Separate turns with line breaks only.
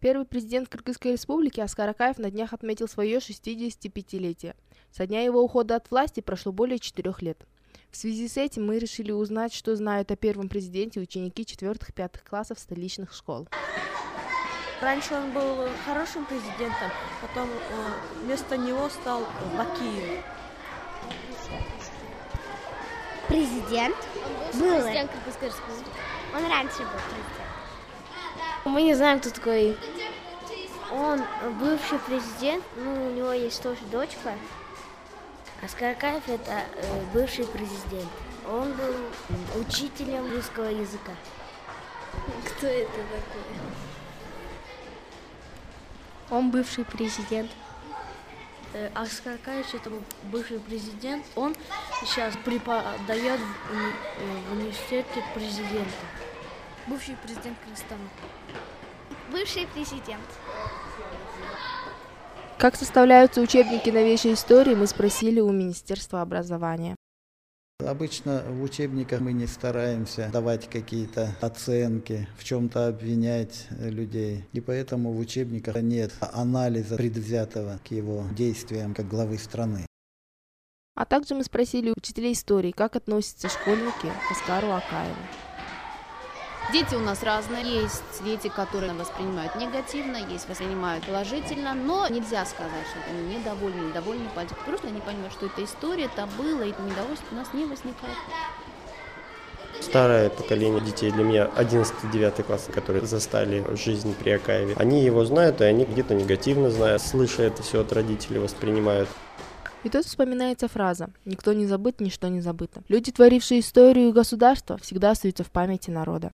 Первый президент Кыргызской республики Аскар Акаев на днях отметил свое 65-летие. Со дня его ухода от власти прошло более четырех лет. В связи с этим мы решили узнать, что знают о первом президенте ученики 4-5 классов столичных школ.
Раньше он был хорошим президентом, потом вместо него стал Бакиев.
Президент?
Он был президент Кыргызской республики.
Он раньше был президент.
Мы не знаем, кто такой. Он бывший президент, ну, у него есть тоже дочка. А Скаракаев это э, бывший президент. Он был учителем русского языка.
Кто это такой?
Он бывший президент.
Аскар Акаевич это бывший президент. Он сейчас преподает в, в университете президента.
Бывший президент Кыргызстана.
Бывший президент.
Как составляются учебники новейшей истории, мы спросили у Министерства образования.
Обычно в учебниках мы не стараемся давать какие-то оценки, в чем-то обвинять людей. И поэтому в учебниках нет анализа предвзятого к его действиям как главы страны.
А также мы спросили учителей истории, как относятся школьники к Оскару Акаеву.
Дети у нас разные. Есть дети, которые воспринимают негативно, есть воспринимают положительно, но нельзя сказать, что они недовольны, недовольны политикой. Просто они понимают, что это история, это было, и недовольство у нас не возникает.
Старое поколение детей, для меня 11-9 класс, которые застали жизнь при Акаеве, они его знают, и они где-то негативно знают, слыша это все от родителей, воспринимают.
И тут вспоминается фраза «Никто не забыт, ничто не забыто». Люди, творившие историю государства, всегда остаются в памяти народа.